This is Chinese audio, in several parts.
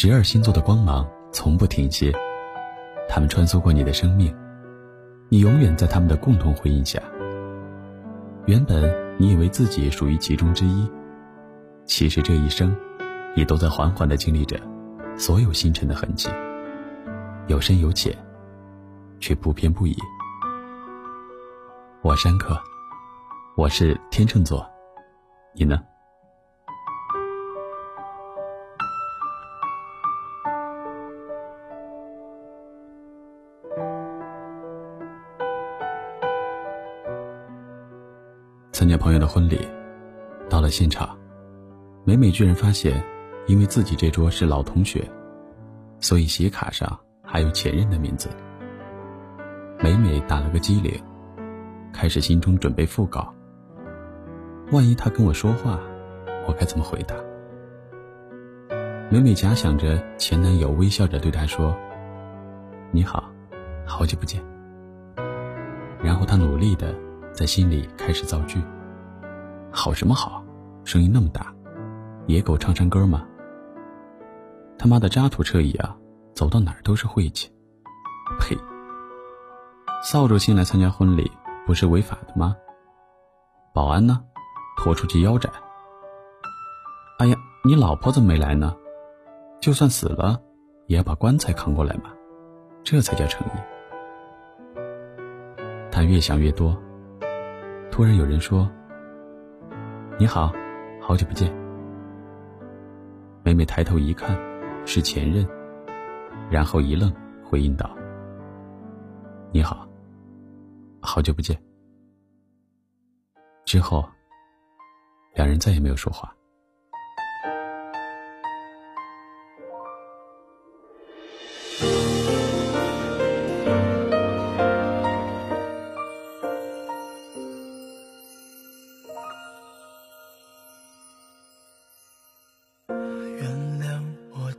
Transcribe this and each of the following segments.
十二星座的光芒从不停歇，他们穿梭过你的生命，你永远在他们的共同回应下。原本你以为自己属于其中之一，其实这一生，你都在缓缓地经历着所有星辰的痕迹，有深有浅，却不偏不倚。我山客，我是天秤座，你呢？参加朋友的婚礼，到了现场，美美居然发现，因为自己这桌是老同学，所以写卡上还有前任的名字。美美打了个机灵，开始心中准备复稿。万一他跟我说话，我该怎么回答？美美假想着前男友微笑着对她说：“你好，好久不见。”然后她努力的。在心里开始造句。好什么好？声音那么大，野狗唱唱歌吗？他妈的渣土彻乙啊！走到哪儿都是晦气。呸！扫帚星来参加婚礼不是违法的吗？保安呢？拖出去腰斩。哎呀，你老婆怎么没来呢？就算死了，也要把棺材扛过来嘛，这才叫诚意。他越想越多。突然有人说：“你好，好久不见。”美美抬头一看，是前任，然后一愣，回应道：“你好，好久不见。”之后，两人再也没有说话。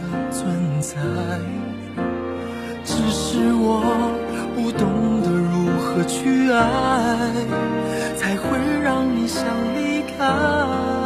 的存在，只是我不懂得如何去爱，才会让你想离开。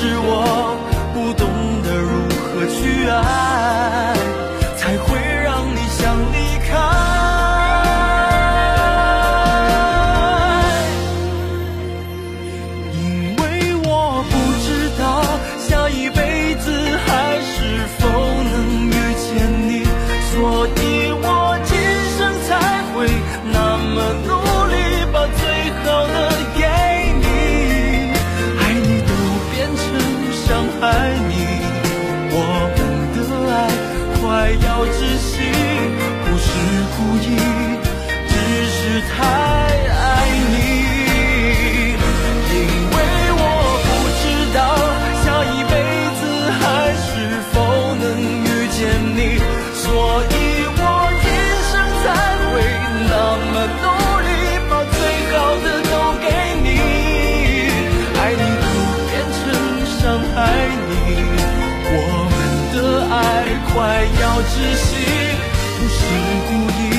是我故意，只是太爱你，因为我不知道下一辈子还是否能遇见你，所以我今生才会那么努力把最好的都给你，爱你都变成伤害你，我们的爱快要窒息，不是故意。